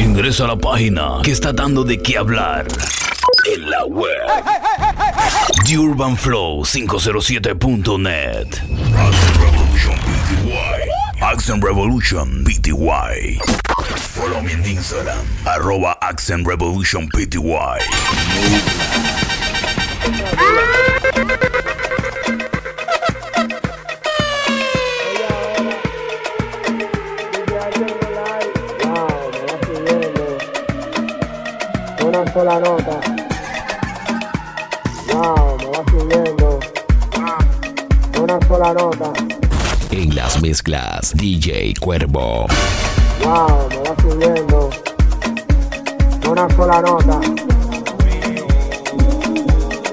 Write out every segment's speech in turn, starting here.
Ingresa a la página que está dando de qué hablar en la web. The Urban Flow 507.net. Accent Revolution PTY. Follow me en Instagram. Arroba Accent Revolution PTY. Una sola nota. Wow, me va subiendo. Una sola nota. En las mezclas, DJ Cuervo. Wow, me va subiendo. Una sola nota.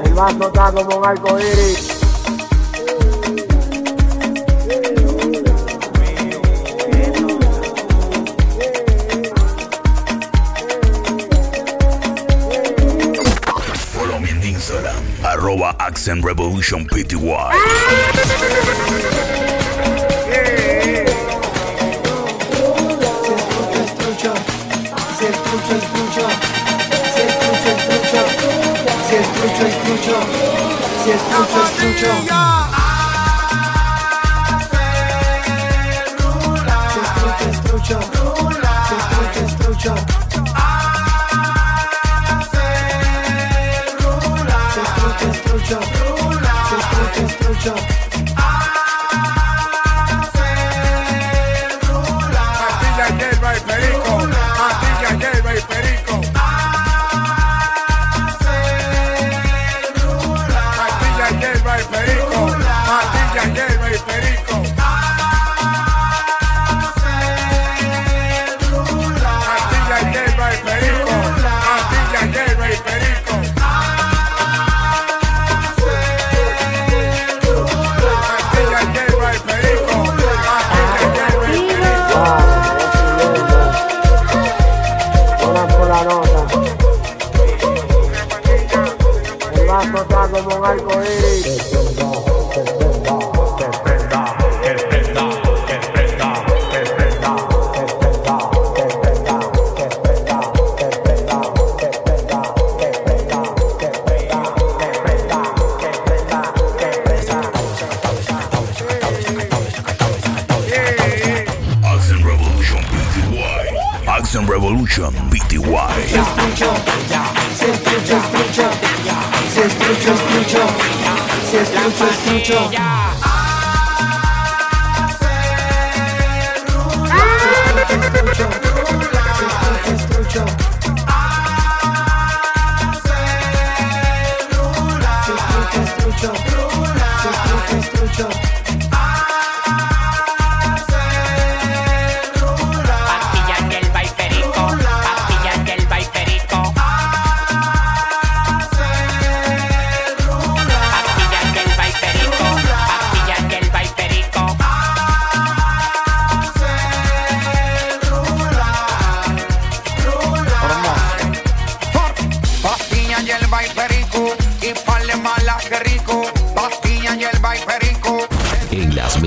El vaso está como un arco iris. our Accent Revolution PTY. escucho.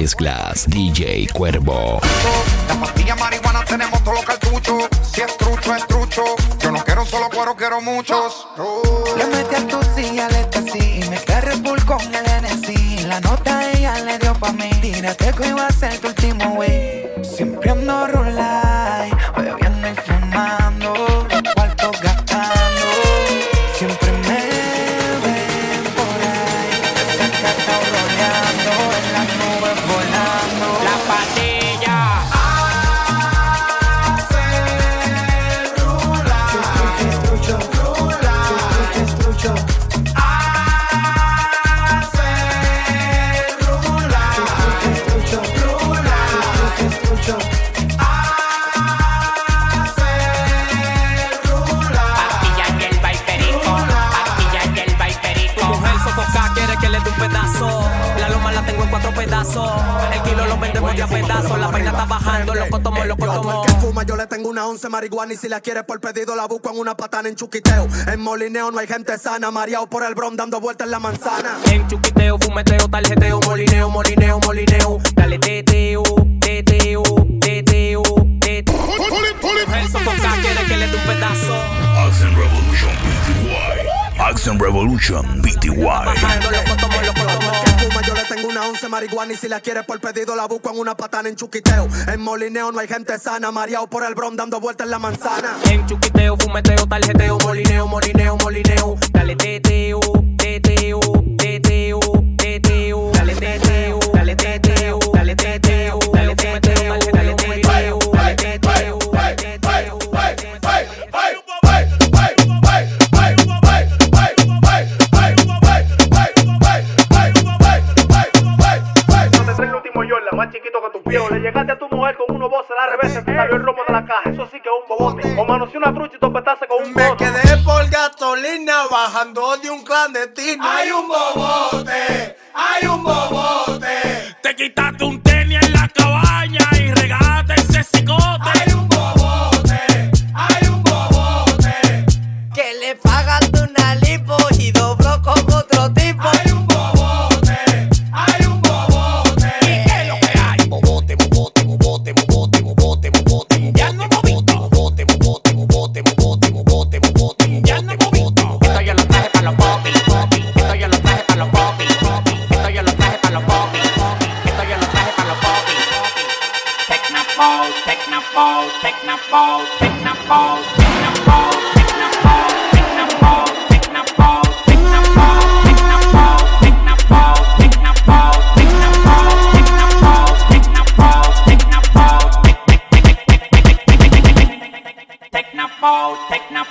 Mezclas, DJ Cuervo. La pastilla marihuana tenemos todos los cartuchos Si es trucho, es trucho Yo no quiero solo cuero, quiero muchos Le metí a tu silla, le así y me quedé Red Bull con el NSI. La nota ella le dio pa' mí. Tírate que iba a ser tu último wey. Siempre ando rulay, el que fuma yo le tengo una once marihuana y si la quiere por pedido la busco en una patana en chuquiteo. En molineo no hay gente sana, mareado por el bron dando vueltas en la manzana. En chuquiteo, fumeteo, tarjeteo, molineo, molineo, molineo. Dale teteo, teteo, teteo, teteo. El sofoca quiere que le dé un pedazo. Action Revolution PTY. Action Revolution fuma, yo le tengo una once marihuana y si la quiere por pedido la busco en una patana en chuquiteo. En molineo no hay gente sana, mareado por el bron dando vueltas en la manzana. En chuquiteo, fumeteo, tarjeteo, molineo, molineo, molineo. Dale teteo, un bobote. O manoseé una trucha y topetaste con un Me bote. quedé por gasolina bajando de un clandestino. Hay un bobote, hay un bobote. Te quitaste un tenis en la cabaña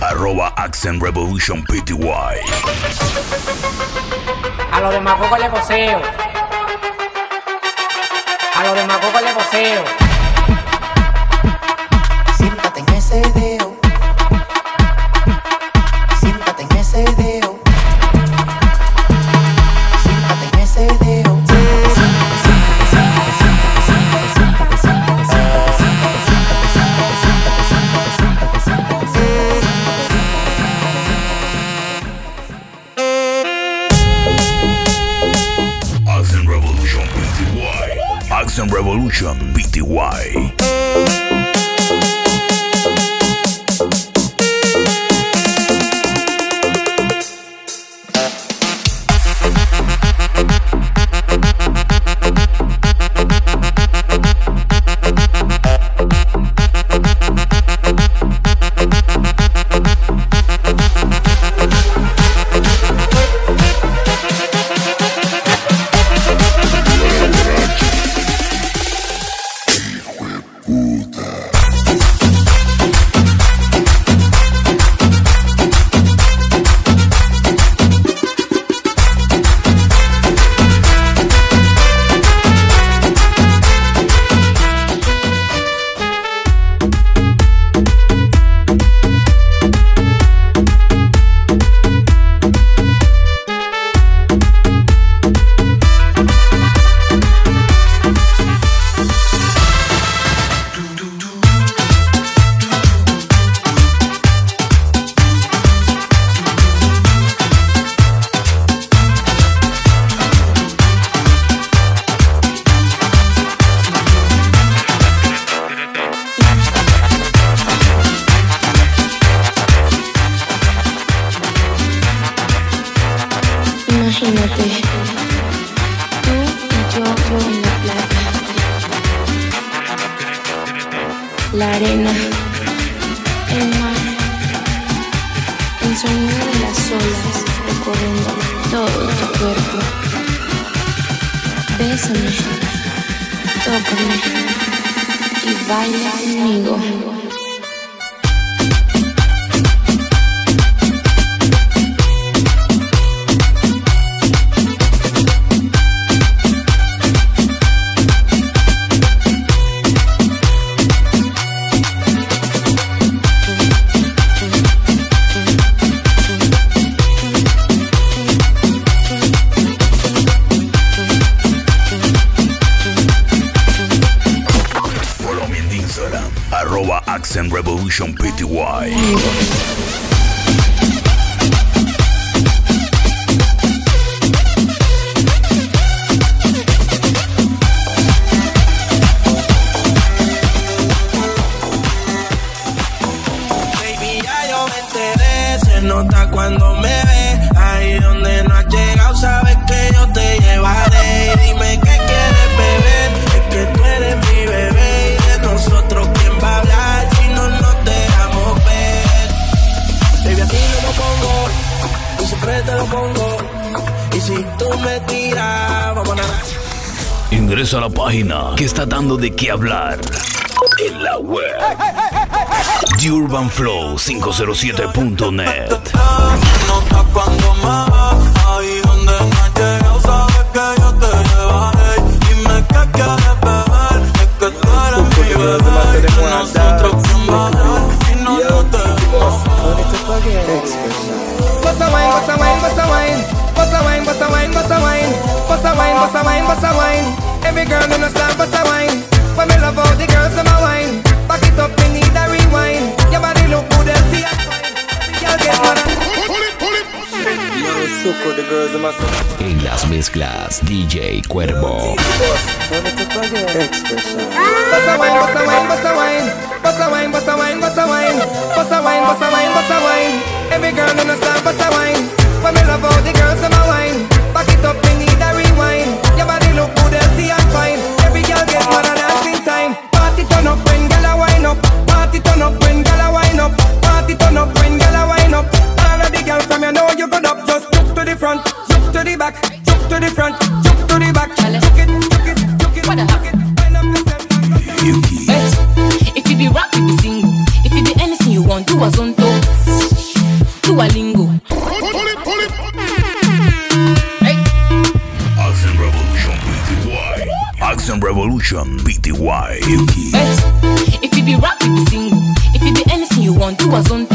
Arroba Accent Revolution PTY. A los demás poco le poseo. A los demás poco le poseo. включен. Ingresa a la página que está dando de qué hablar en la web. urbantflow507.net wine, bust a wine, bust a wine. Every girl in the style bust a wine. When me love all the girls in my wine. Back it up, me need a rewind. Your body look good, healthy and fine. Girl get mad En las mezclas, DJ Cuervo. Wine, wine, wine. Wine, wine, wine. Wine, bust wine, bust wine. Every girl in the style bust wine. When me love all the girls in my wine. Accent Revolution PTY. If you be rap, you be single. If you be anything you want, do a zonto.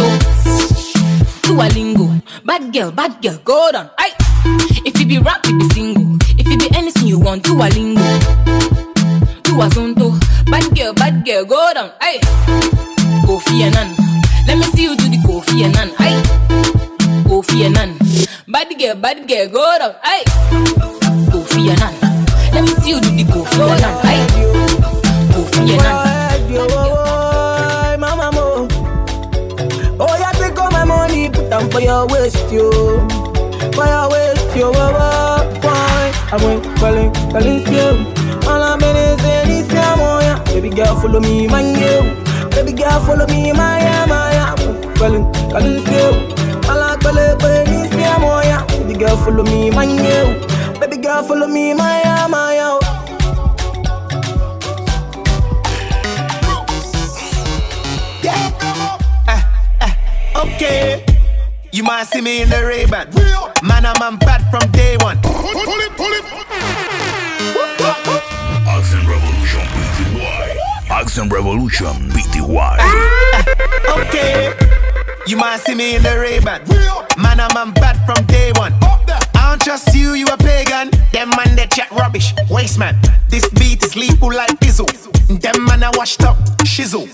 Do a lingo. Bad girl, bad girl, go down. Aye. If you be rap, you be single. If you be anything you want, do a lingo. Do a zonto. Bad girl, bad girl, go down. Aye. Kofi Annan. Let me see you do the Kofi Annan. Aye. Kofi Annan. Bad girl, bad girl, go down. Aye. Kofi Annan tí òdìdí kò fi yẹn náà láì kò fi yẹn náà. Down for your waist, yo. For your waist, yo. Why? I'm calling, calling you. All I'm in is in this Moya. Baby girl, follow me, my yo. Baby girl, follow me, my yeah, my yeah. Calling, calling you. All I call it, but in this Baby girl, follow me, my yo. Baby girl, follow me, my yeah, Okay. You might see me in the Ray-Ban. Man, I'm, I'm bad from day one. Pull it, pull it. Accent Revolution PTY. Accent Revolution PTY. Okay. You might see me in the Ray-Ban. Man, I'm, I'm bad from day one. I don't trust you, you a pagan. Them man, they chat rubbish. Waste man. This beat is lethal like Bizzle. Them man, I washed up. Shizzle.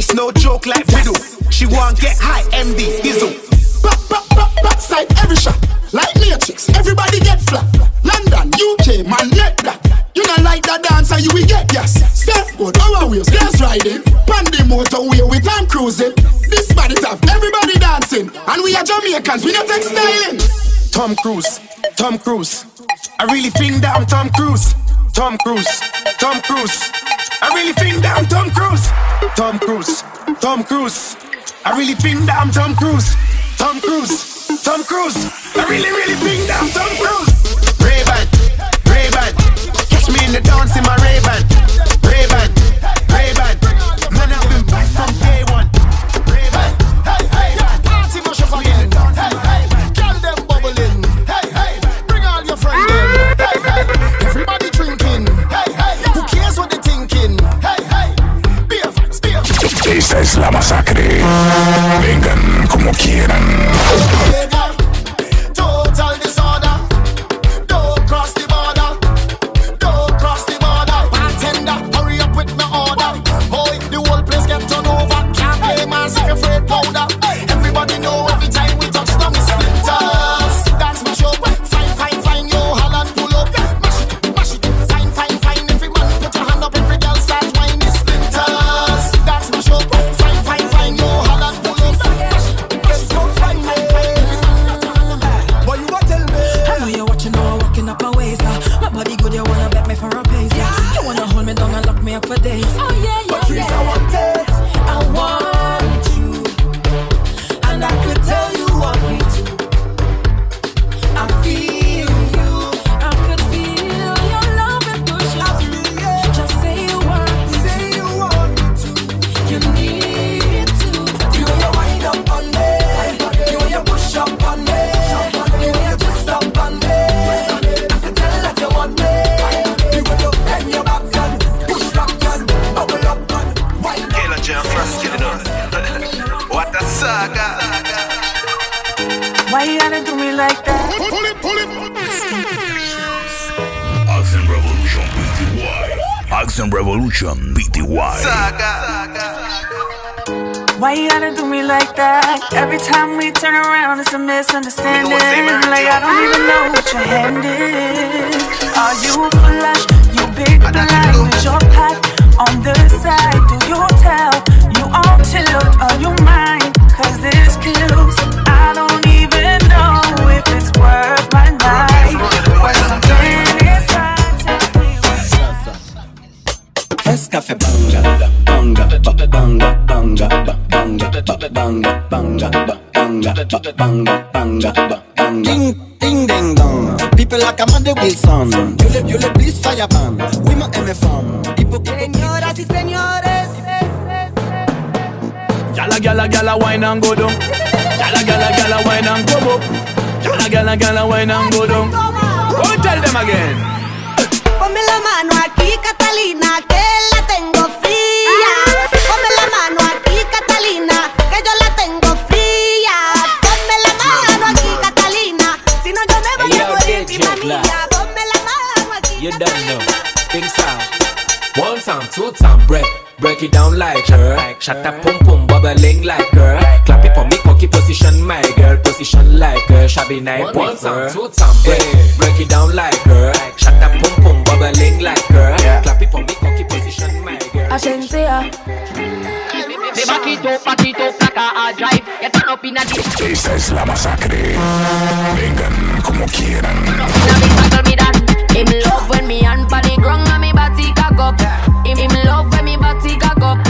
It's no joke like riddle. She want get high, MD, Dizzle. Back, back, back, backside every shot. Like Matrix, everybody get flat. London, UK, man, let that. You not like that dancer, you will get yes. Surfboard, our wheels, dance riding. Pandy motorway, we time cruising. This body tough, everybody dancing. And we are Jamaicans, we not take styling. Tom Cruise, Tom Cruise. I really think that I'm Tom Cruise. Tom Cruise, Tom Cruise. I really think that I'm Tom Cruise. Tom Cruise, Tom Cruise. I really think that I'm Tom Cruise. Tom Cruise, Tom Cruise. I really, really think that I'm Tom Cruise. Ray-Ban, Ray-Ban. Catch me in the dance in my Ray-Ban. Esta es la masacre. Vengan como quieran. Total Action Revolution PTY. Why you gotta do me like that? Every time we turn around, it's a misunderstanding. Like I don't even know what your hand is. Are you a flash? You big blind with your pack on the side. Do you tell? Banga, banga, banga. Ding, ding, ding, dong. People like Amanda Wilson. You le, you le, please fire ban. Oui, ma aime femme. Señoras y señores. Gala, gala, gala, wine and go down. Gala, gala, gala, wine and go up. Gala, gala, gala, wine and go down. Go tell them again. Like her. Shut up, pum pum, bubbling like her. Clap it for me, cocky position, my girl. Position like her. Shabby night, one time, two time, break. Break it down like her. Shut up, pum pum, bubbling like her. Clap it for me, cocky position, my girl. Agencia. Me ah. back it up, back it up like a drive. You turn up in Esta es la masacre. Vengan como quieran. Him love when me hand pa the ground and me body cock up. Him, him love when me body cock up.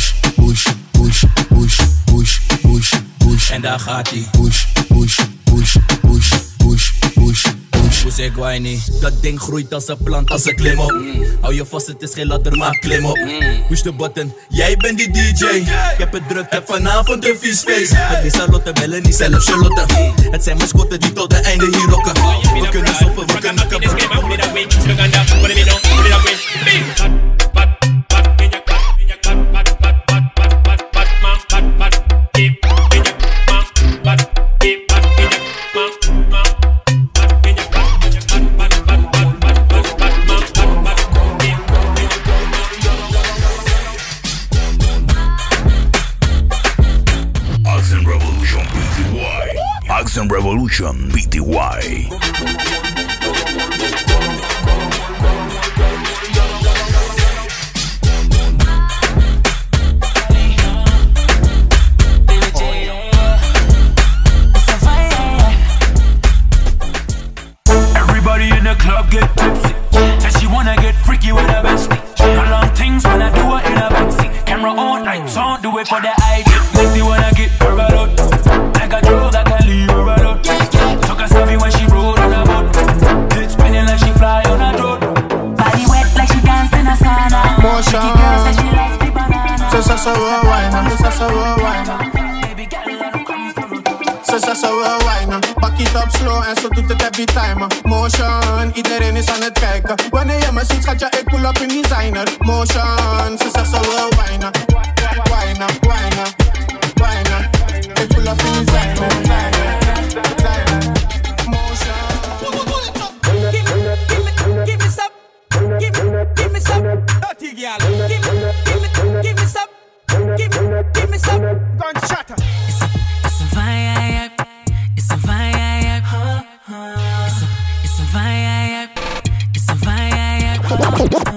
En daar gaat hij. Push, push, push, push, push, push, Guayni. Dat ding groeit als een plant als een klim op. Hou je vast, het is geen ladder, maar klim op. Push de button, jij bent die DJ. Ik heb het druk, heb vanavond een vies feest. Met die salotte bellen, niet zelf Charlotte. Het zijn mascotten die tot de einde hier rocken. We kunnen stoppen, we kunnen kappen.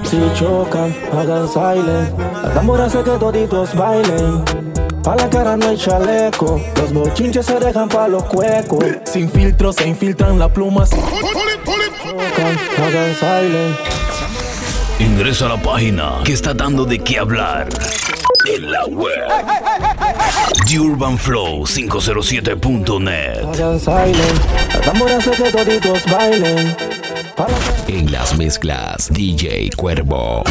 Si chocan, hagan silent. La tambora hace que toditos bailen. Pa' la cara no hay chaleco. Los bochinches se dejan pa' los cuecos. Sin filtro se infiltran las plumas. Chocan, hagan silent. Ingresa a la página que está dando de qué hablar en la web. TheUrbanFlow507.net. Hagan silent. La tambora hace que toditos bailen. La En las mezclas, DJ Cuervo.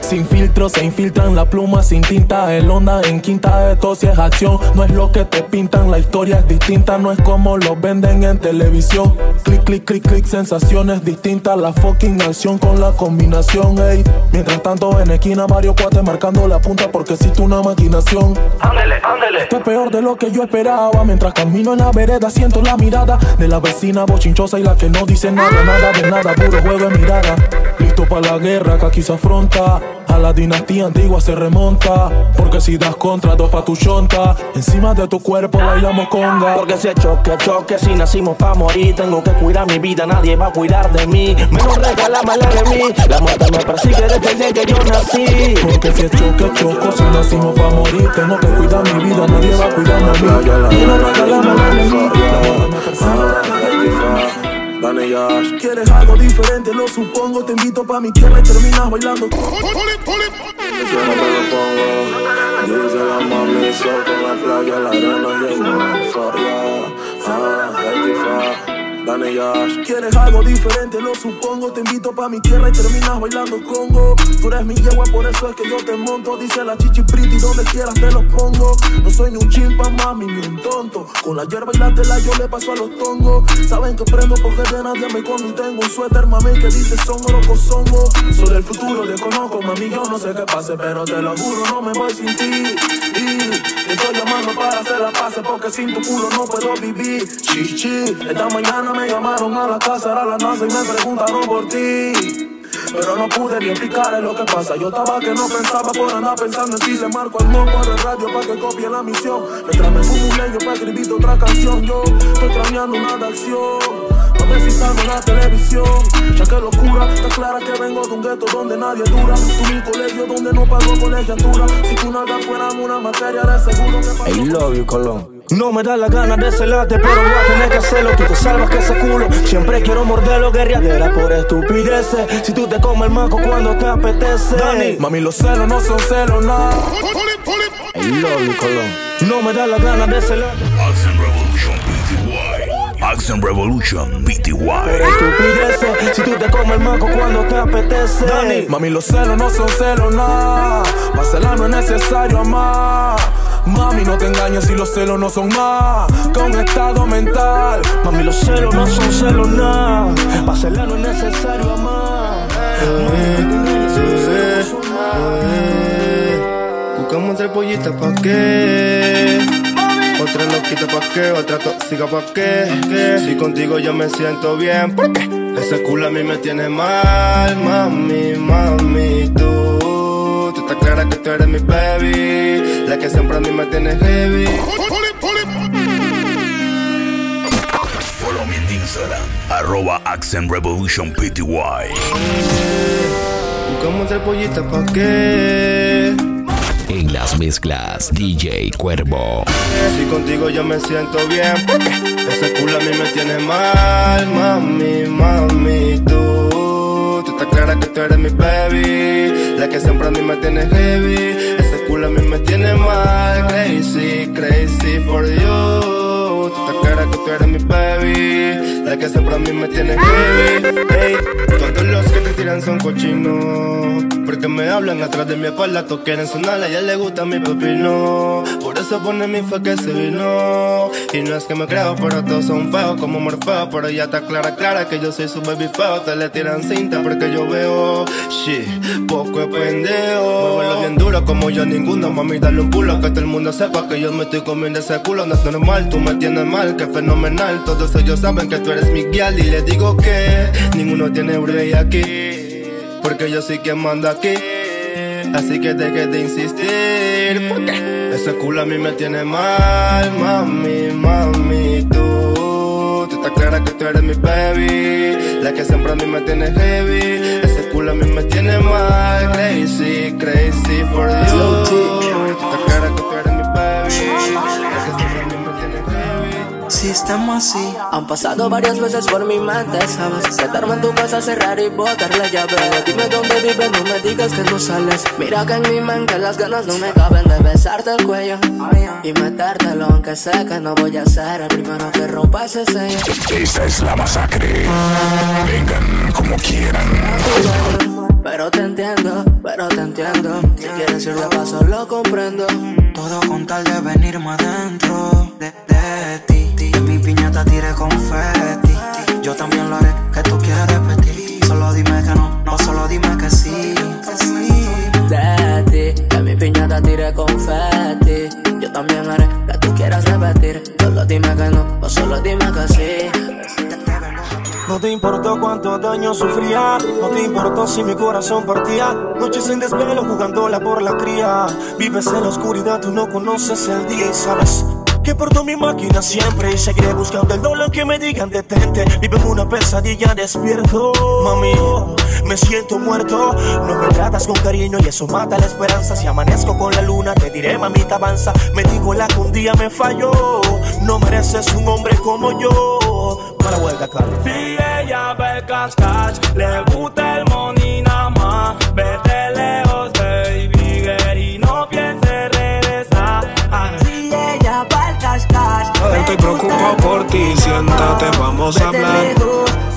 Sin filtro se infiltran las plumas sin tinta El onda en quinta de tos y es acción. No es lo que te pintan, la historia es distinta No es como lo venden en televisión. Clic, clic, clic, clic, sensaciones distintas La fucking acción con la combinación, ey. Mientras tanto en esquina Mario Cuate marcando la punta Porque existe una maquinación. Ándele, ándele. Esto es peor de lo que yo esperaba. Mientras camino en la vereda siento la mirada De la vecina bochinchosa y la que no dice nada Nada de nada, puro juego de mirada. Listo para la guerra que aquí se afronta. A la dinastía antigua se remonta. Porque si das contra, dos pa' tu chonta. Encima de tu cuerpo bailamos conga. Porque si es choque, choque, si nacimos pa' morir Tengo que cuidar mi vida, nadie va a cuidar de mí. Menos regálame la de mí. La muerte me persigue desde el día que yo nací. Porque si es choque, choco, si nacimos pa' morir Tengo que cuidar mi vida, nadie va a cuidarme a mí. Menos regálame la de mí. La muerte me persigue Dale ya. ¿Quieres algo diferente? Lo supongo. Te invito pa' mi tierra y terminas bailando. Yo no me lo pongo. Dice la mami, sol con la playa, la arena y el mar. ¿Quieres algo diferente? Lo supongo. Te invito pa' mi tierra y terminas bailando congo. Tú eres mi yegua, por eso es que yo te monto. Dice la chichi pretty, donde quieras te los pongo. No soy ni un chimpa, mami, ni un tonto. Con la hierba y la tela yo le paso a los tongos. Saben que prendo porque de nadie me y tengo un suéter, mami, que dice son oro songo. Soy del futuro, desconozco, mami, yo no sé qué pase, pero te lo juro, no me voy sin ti. Estoy llamando para hacer la paz, porque sin tu culo no puedo vivir. Chichi, esta mañana me llamaron a la casa, a la NASA y me preguntaron por ti. Pero no pude ni explicarle lo que pasa. Yo estaba que no pensaba por andar pensando en ti. Le marco al moco de radio para que copie la misión. Me fumo un leño para escribir otra canción. Yo estoy extrañando una acción. A ver si salgo en la televisión. Ya que locura, está clara que vengo de un gueto donde nadie dura. Tú mi colegio donde no pago colegiatura. Si tú nada fuera una materia de seguro que I love you, Colón. No me da la gana de celarte, pero voy a tener que hacerlo. Tú te salvas que ese culo. Siempre quiero morderlo, guerriadera por estupideces. Si tú te comes el maco cuando te apetece. Dani, mami, los celos no son celos, nada. I love you, Colón. No me da la gana de celarte. Action Revolution estupideces. Si tú te comes el maco cuando te apetece. Dani, mami, los celos no son celos, nada. Para no es necesario amar. Mami, no te engañes si los celos no son más que un estado mental. Mami, los celos no son celos, nada. Para no es necesario amar. Buscamos tres pollitas pa' qué. Loquita pa' qué, otra tóxica pa' qué. ¿Qué? Si contigo yo me siento bien, ¿por qué? Ese culo a mí me tiene mal, mami, mami, tú. Tú estás clara que tú eres mi baby, la que siempre a mí me tiene heavy. Instagram, arroba Accent Revolution PTY. Buscamos el pollito pa' qué. En las mezclas, DJ Cuervo. Si contigo yo me siento bien, ese culo a mí me tiene mal, mami, mami, tú. Tú estás clara que tú eres mi baby, la que siempre a mí me tiene heavy. Ese culo a mí me tiene mal, crazy, crazy for you. Clara que tú eres mi baby, la que siempre a mí me tiene heavy. Ey, todos los que te tiran son cochinos, porque me hablan atrás de mi espalda, todos quieren sonar, a ella le gusta mi pepino. Por eso pone mi fue que se vino. Y no es que me creo, pero todos son feos como Morfeo. Pero ya está clara, clara que yo soy su baby feo. Te le tiran cinta porque yo veo, shit, poco es pendejo. Muévelo bien duro como yo ninguno. Mami, dale un pulo que todo el mundo sepa que yo me estoy comiendo ese culo. No es normal, tú me tienes mal, que fenomenal. Todos ellos saben que tú eres mi guial. Y les digo que ninguno tiene break aquí. Porque yo soy quien manda aquí. Así que deje de insistir Porque ese culo a mí me tiene mal Mami, mami, tú Tú estás clara que tú eres mi baby La que siempre a mí me tiene heavy Ese culo a mí me tiene mal Crazy, crazy for you estamos así, han pasado varias veces por mi mente, ¿sabes? Sentarme en tu casa, cerrar y botar la llave. Dime dónde vives, no me digas que no sales. Mira que en mi mente las ganas no me caben de besarte el cuello y metértelo, aunque sé que no voy a ser el primero que rompa ese sello. Esta es la masacre. Vengan como quieran. Pero te entiendo, pero te entiendo. Si quieres ir de paso, lo comprendo. Todo con tal de venirme adentro de, de ti. De mi piñata tire confeti. Yo también lo haré, que tú quieres repetir. Solo dime que no, no, solo dime que sí. Que sí. De ti, de mi piñata tire confeti. Yo también haré que tú quieras repetir. Solo dime que no, o solo dime que sí. No te importó cuánto daño sufría, no te importó si mi corazón partía. Noches sin desvelo jugándola por la cría. Vives en la oscuridad, tú no conoces el día y sabes. Que porto mi máquina siempre y seguiré buscando el dolor que me digan detente. Vivo en una pesadilla despierto, mami. Me siento muerto, no me tratas con cariño y eso mata la esperanza. Si amanezco con la luna, te diré, mamita, avanza. Me dijo la que un día me falló. No mereces un hombre como yo. Para vuelta, Carlos. Si ella ve cash, le gusta por ti, siéntate, vamos a hablar.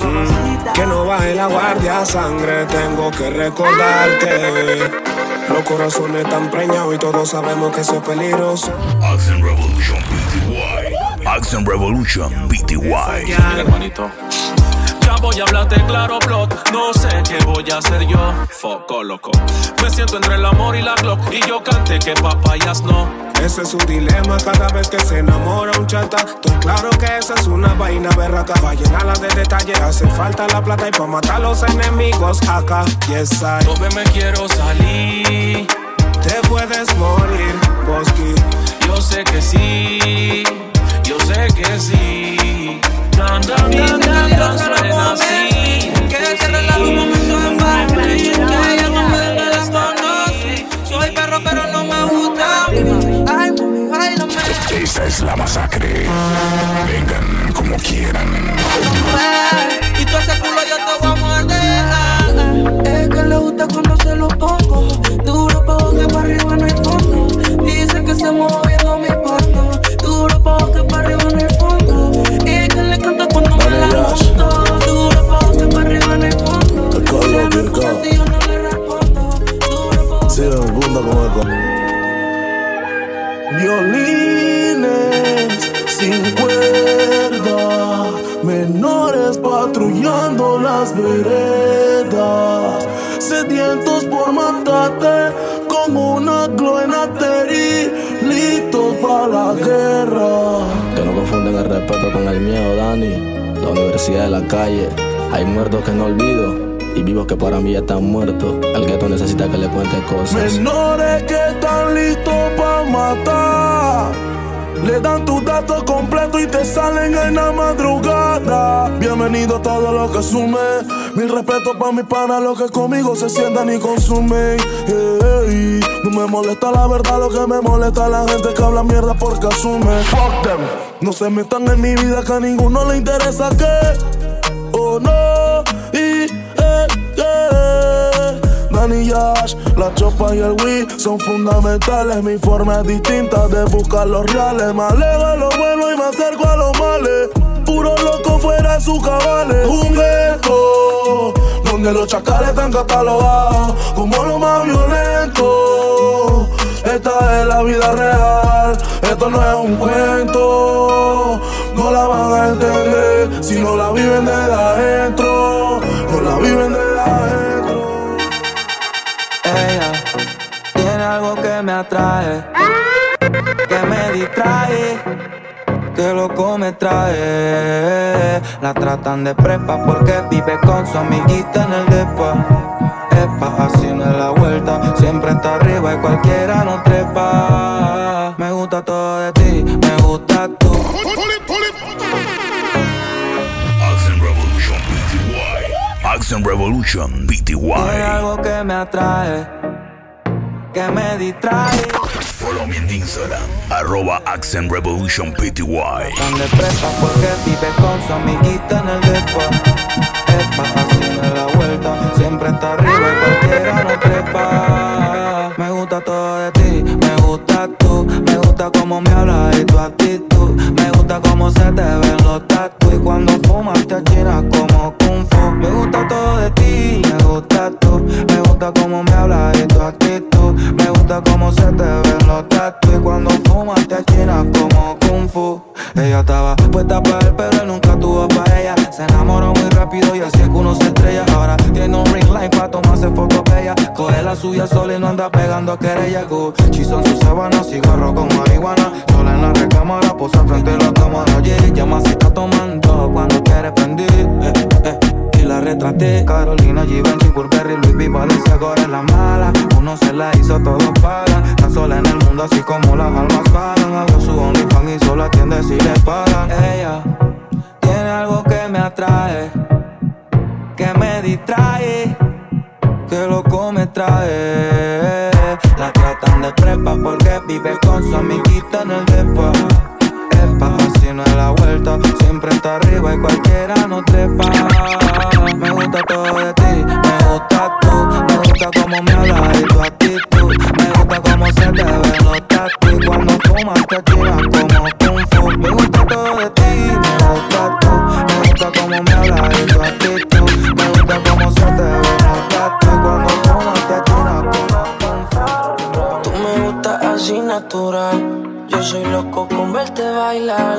Mm, que no baje la guardia, sangre, tengo que recordarte. Los corazones están preñados y todos sabemos que eso es peligroso. Accent Revolution PTY. Accent Revolution PTY. Mira, hermanito. Ya voy a hablarte claro, plot. No sé qué voy a hacer yo. Foco, loco. Me siento entre el amor y la Glock. Y yo canté que papayas no. Ese es un dilema cada vez que se enamora un chata. Estoy claro que esa es una vaina berraca. Pa' llenarla de detalles hace falta la plata y pa' matar a los enemigos acá. Yes, I. Tobe me quiero salir. Te puedes morir, Bosky. Yo sé que sí. Yo sé que sí. Dan, dan, dan, dan, dan, suena así. Que se relaja un momento en. Que ella no me desconoce. Soy perro, pero no me gusta. Esta es la masacre. Vengan como quieran. Y tú ese culo yo te voy a morder. Es que le gusta cuando se lo pongo. Duro pa' que para arriba no hay fondo. Dice que se moviendo mi porno. Duro pa' que para arriba no hay fondo. Y que le canta cuando me la monto. Duro pa' que para arriba no hay fondo. El código Kirko. Si yo no le respondo. Sí, el mundo como eco. Violines sin cuerda, menores patrullando las veredas, sedientos por matarte como una gloenateri, listos para la guerra. Que no confunden el respeto con el miedo, Dani. La universidad de la calle. Hay muertos que no olvido y vivos que para mí ya están muertos. El gueto necesita que le cuente cosas. Menores que están listos para matar. Le dan tus datos completos y te salen en la madrugada. Bienvenido a todo lo que sume. Mil respeto para mis panas, los que conmigo se sientan y consumen. Hey, no me molesta la verdad, lo que me molesta es la gente que habla mierda porque asume. Fuck them. No se metan en mi vida que a ninguno le interesa que. Yash, la chopa y el Wii son fundamentales. Mi forma es distinta de buscar los reales. Me alejo a lo bueno y me acerco a los males. Puro loco fuera de sus cabales. Un ghetto donde los chacales están catalogados como lo más violento. Esta es la vida real, esto no es un cuento. No la van a entender si no la viven desde adentro. No la viven me atrae, que me distrae, que loco me trae. La tratan de prepa porque vive con su amiguita en el depa. Epa, así no es la vuelta, siempre está arriba y cualquiera no trepa. Me gusta todo de ti, me gusta tú. Action Revolution Tiene PTY. algo que me atrae, que me distrae. Follow me en Instagram. Arroba Action Revolution PTY. Tan de prepa porque vive con su amiguita en el depa. Epa, así no es la vuelta, siempre está arriba y cualquiera no trepa. Me gusta todo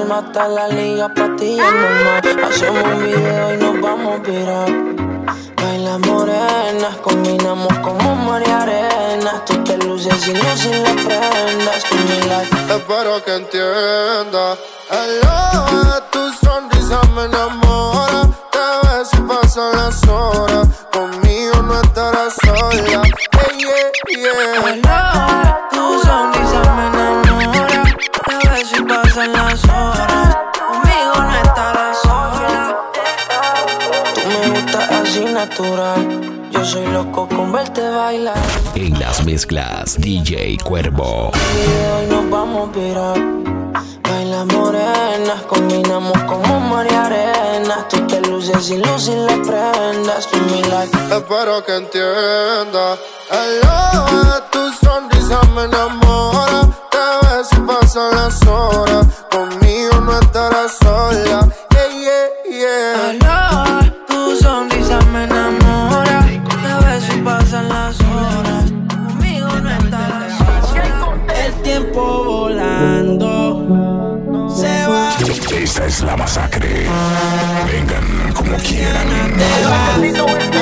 bailar. Mata la liga, pa' ti es normal. Hacemos un video y nos vamos a virar. Baila morenas, combinamos como María Arenas. Tú te luces y luces las prendas. Tú mi life. Espero que entienda. Hello, tu sonrisa me enamora. Te ves y pasan las horas. Conmigo no estarás sola. Yeah, yeah, yeah. Hello, tu sonrisa me enamora. A ver si pasan las horas. Natural. Yo soy loco con verte bailar. En las mezclas, DJ Cuervo. y nos vamos a virar. Baila morenas, combinamos como María Arenas. Tú te luces y luces las prendas. Tú mi life. Espero que entienda. Hello, tu sonrisa me enamora. Te ves y pasan las horas. Conmigo no estarás sola. Es la masacre. Vengan como quieran.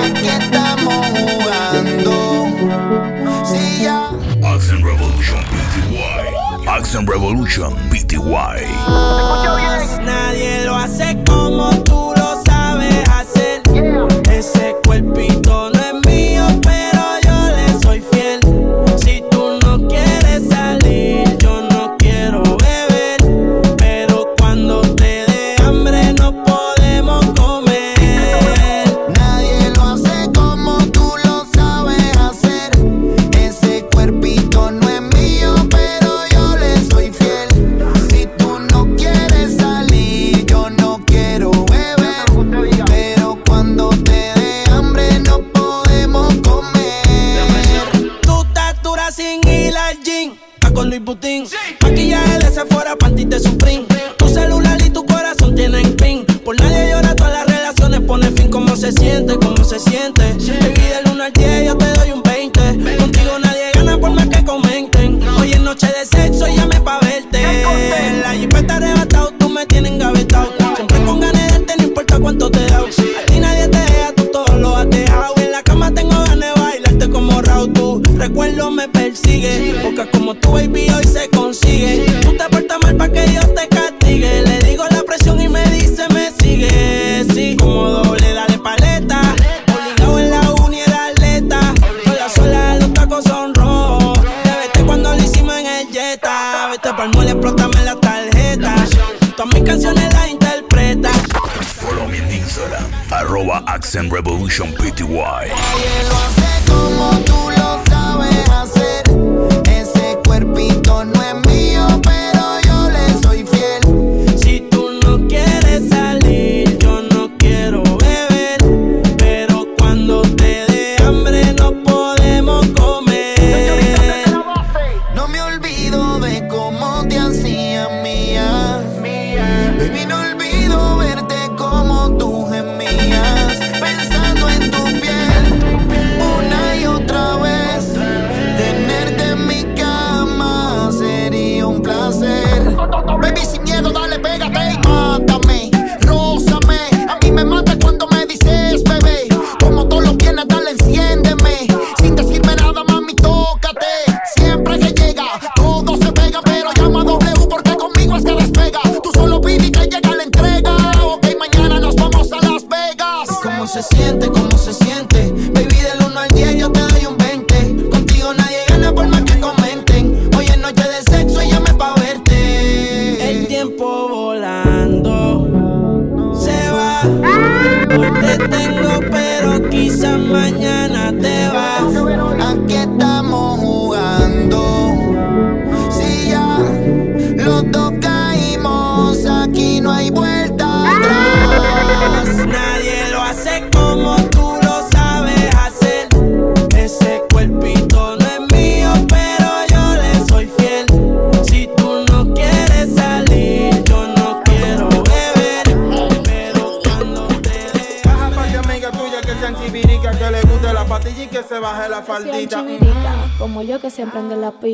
Aquí estamos jugando. Si ya. Action Revolution PTY. Action Revolution PTY. Nadie lo hace como tú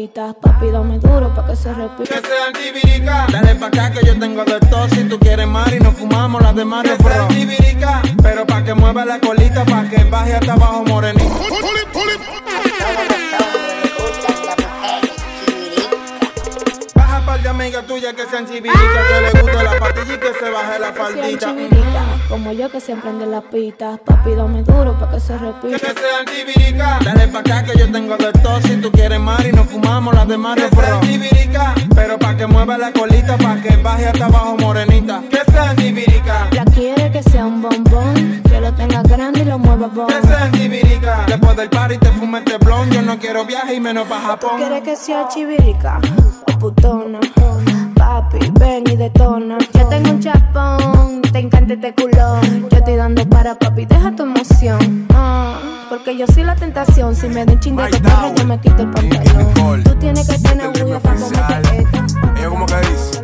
pistas. Papi, dame duro pa' que se repita. Que sean chivirica, dale pa' acá que yo tengo de todo. Si tú quieres mar y nos fumamos las demás Que sean chivirica, pero pa' que mueva la colita, pa' que baje hasta abajo morenito. Baja par de amigas tuyas que sean chivirica, que le guste la patilla y que se baje la Que sean faldita. Como yo que siempre ande en las pistas. Papi, dame duro pa' que se repita. Que sean chivirica, dale pa' acá que yo tengo de todo. Si tú quieres mar y nos fumamos las demás Que sean chivirica, pero pa' que mueva la colita, pa' que baje hasta abajo morenita. Que sean chivirica, Ya quiere que sea un bombón, que lo tenga grande y lo mueva bon. que sean chivirica. Después del party te fumes este blon, yo no quiero viaje y menos pa' ¿Tú Japón. quieres que sea chivirica o putona? Papi, ven y detona. Yo tengo un chapón, te encanta este culón. Yo estoy dando para papi, deja tu emoción. Ah, porque yo soy la tentación. Si me da un chingue de perro, yo me quito el pantalón. Tú tienes que tener orgullo para comerte esto. Ella como que dice.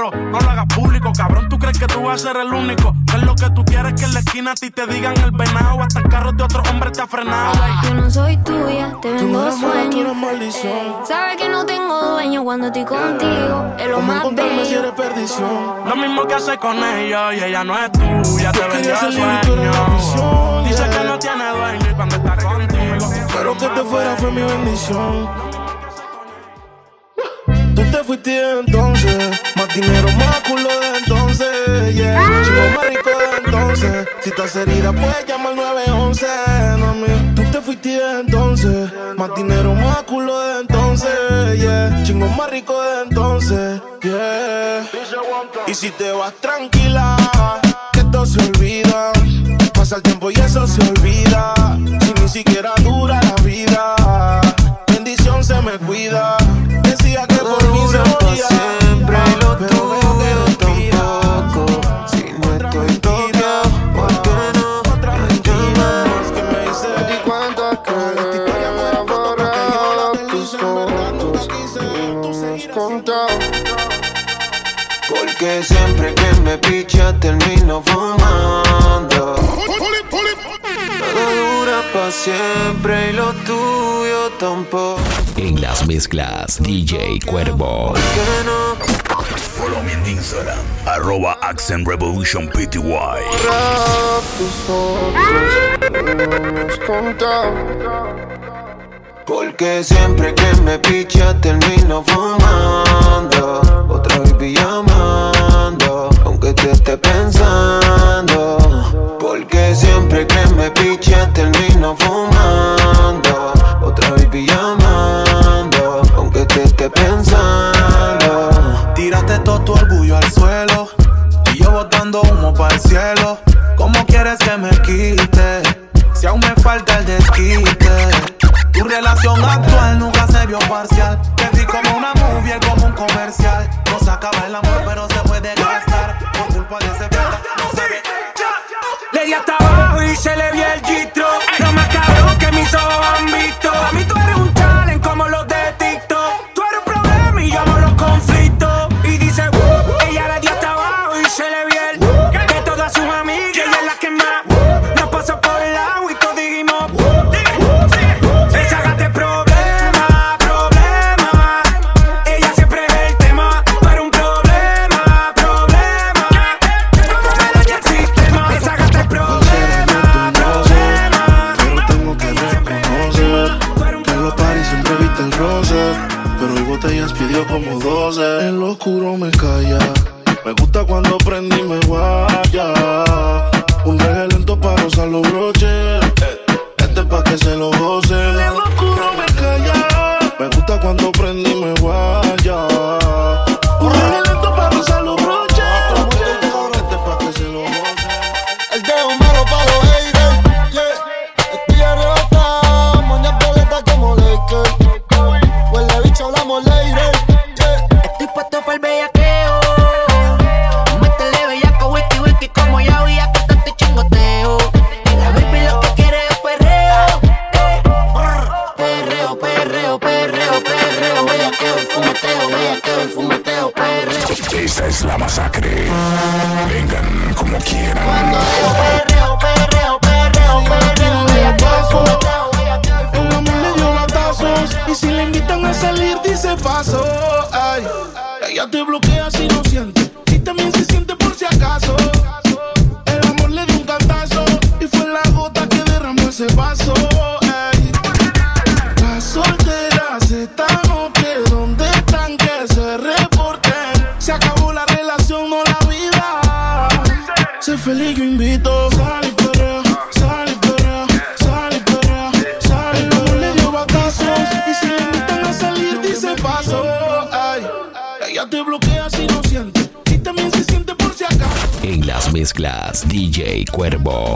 no lo hagas público. Cabrón, tú crees que tú vas a ser el único. Es lo que tú quieres que en la esquina a ti te digan el venado. Hasta el carro de otro hombre te ha frenado. Ay. Yo no soy tuya, te vengo sueño. Sabes que no tengo dueño cuando estoy contigo. Es lo más bello. Si perdición. Lo mismo que hace con ella y ella no es tuya. Te vendió el sueño. Dice que no tiene dueño y cuando está contigo. Pero que te fuera fue mi bendición te fuiste entonces. Más dinero, más culo de entonces. Yeah. Chico más rico de entonces. Si estás herida, puedes llamar 911. No. Tú te fuiste entonces. Más dinero, más culo de entonces. Yeah. Chingo más rico de entonces. Yeah. Y si te vas tranquila, que todo se olvida. Pasa el tiempo y eso se olvida. Si ni siquiera dura la vida condición se me cuida. Decía que por no mí se moría. Siempre lo tuyo tampoco. Si no estoy tocado, ¿por qué no? Otra mentira que me hice. Me di cuenta que había borrado tus fotos y no has contado. Porque siempre que me picha termino fumando para siempre y lo tuyo tampoco. En las mezclas, DJ Cuervo. Follow me en Instagram, arroba Accent Revolution PTY. Porque siempre que me picha termino fumando. Otra vez Cuervo.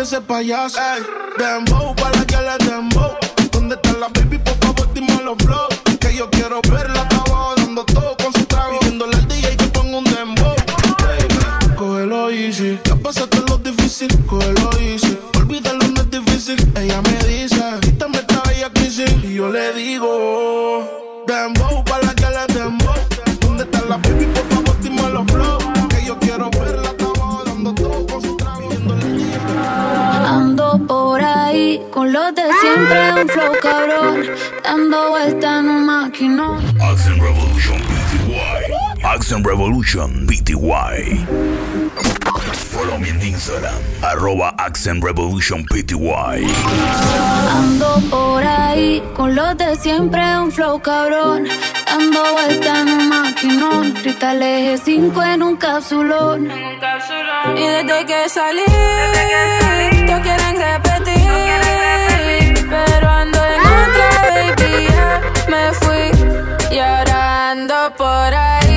ese payaso. Ey, dembow, para que le dembow. ¿Dónde está la baby? Por favor, dime los flow. Que yo quiero verla. Siempre un flow cabrón, dando vuelta en un maquinón. Action Revolution BTY. Action Revolution BTY. Follow me en Instagram, arroba Accent Revolution PTY. Ando por ahí con los de siempre, un flow cabrón. Ando vuelta en un maquinón. Cristal eje 5 en un capsulón. Y desde que salí, te quieren repetir. me fui llorando por ahí.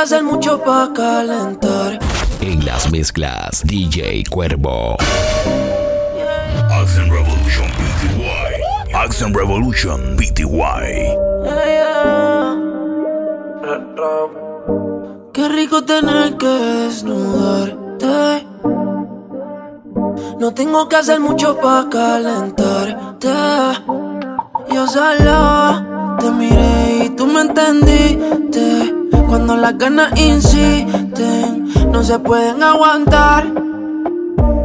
hacer mucho para calentar. En las mezclas, DJ Cuervo. Action Revolution BTY. Action Revolution BTY. Qué rico tener que desnudarte. No tengo que hacer mucho para calentarte. Yo solo te miré y tú me entendiste. Cuando las ganas insisten, no se pueden aguantar.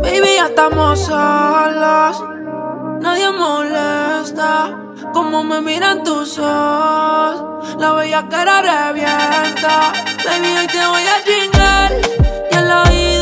Baby, ya estamos solas. Nadie molesta. Como me miran tus ojos, la bella cara revienta. Baby, hoy te voy a chingar. Ya la vida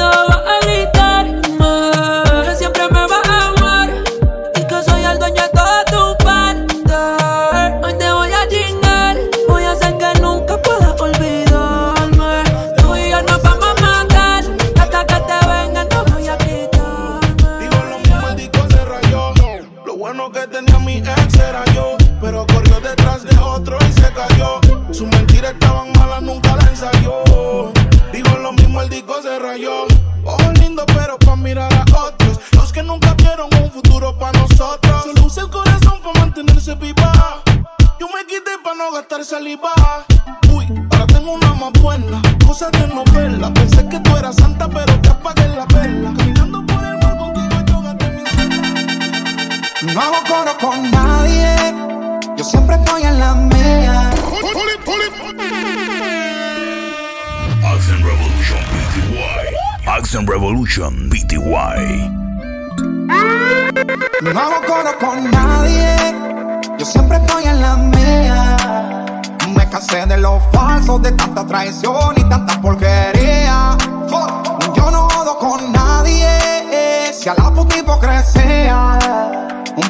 traición y tanta porquería. Yo no jodo con nadie. Si a la puta hipocresía.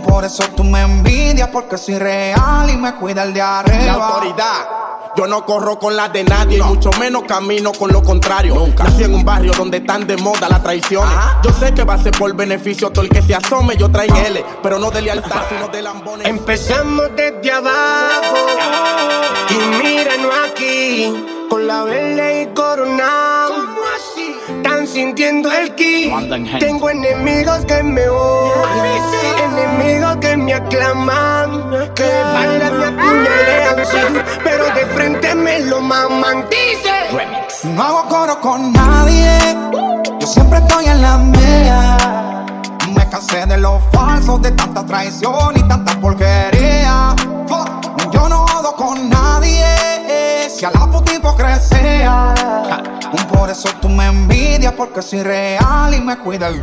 Por eso tú me envidias porque soy real y me cuida el de arriba. La autoridad. Yo no corro con la de nadie, y mucho menos camino con lo contrario. Nunca. Nací en un barrio donde están de moda las traiciones. Yo sé que va a ser por beneficio todo el que se asome. Yo traigo L, pero no de lealtad, sino de lambones. Empezamos desde abajo y míranos aquí con la vela y coronado. ¿Cómo así? Están sintiendo el ki. Tengo enemigos que me odian, enemigos que me aclaman, que espalda me apuñalean, sí, pero de frente me lo maman. Dice. No hago coro con nadie. Yo siempre estoy en la mía. Me cansé de los falsos, de tanta traición y tanta porquería. Yo no jodo con nadie. Si a la puta hipocresía. Por eso tú me envidias porque soy real y me cuida el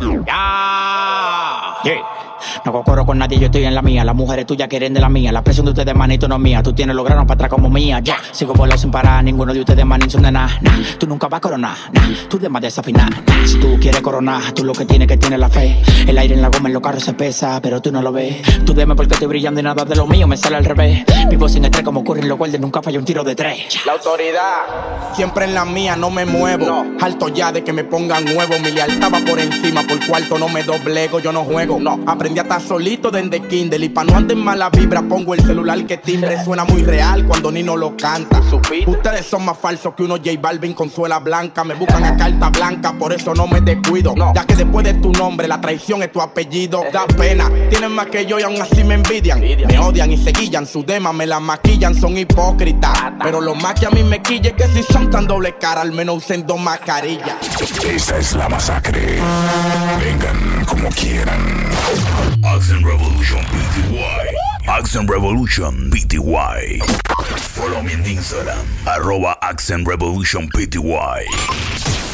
Yeah. No cocoro con nadie, yo estoy en la mía. Las mujeres tuyas quieren de la mía. La presión de ustedes, manito, no mía. Tú tienes los granos para atrás como mía. Ya, sigo volando sin parar. Ninguno de ustedes, manín, son de nada. Nah. Tú nunca vas a coronar. Nah. Tú de más desafinar. Nah. Si tú quieres coronar, tú lo que tienes que tienes la fe. El aire en la goma, en los carros se pesa, pero tú no lo ves. Tú dime porque estoy brillando y nada de lo mío me sale al revés. Vivo sin estrés como ocurren los guardias. Nunca falla un tiro de tres. La autoridad. Siempre en la mía, no me muevo. Alto ya de que me pongan nuevo. Mi lealtad va por encima, por cuarto no me doblego. Yo no juego. No. Aprendí a estar solito desde Kindle. Y pa' no andar en mala vibra, pongo el celular que timbre. Suena muy real cuando Nino lo canta. Ustedes son más falsos que uno J Balvin con suela blanca. Me buscan a carta blanca, por eso no me descuido. Ya que después de tu nombre, la traición es tu apellido. Da pena, tienen más que yo y aún así me envidian. Me odian y se guillan, sus demas me la maquillan, son hipócritas. Pero lo más que a mí me quille es que si son tan doble cara, al menos usen dos mascarillas. Esta es la masacre. Vengan como quieran. Accent Revolution PTY. Accent Revolution PTY. Follow me en Instagram. Arroba Accent Revolution PTY.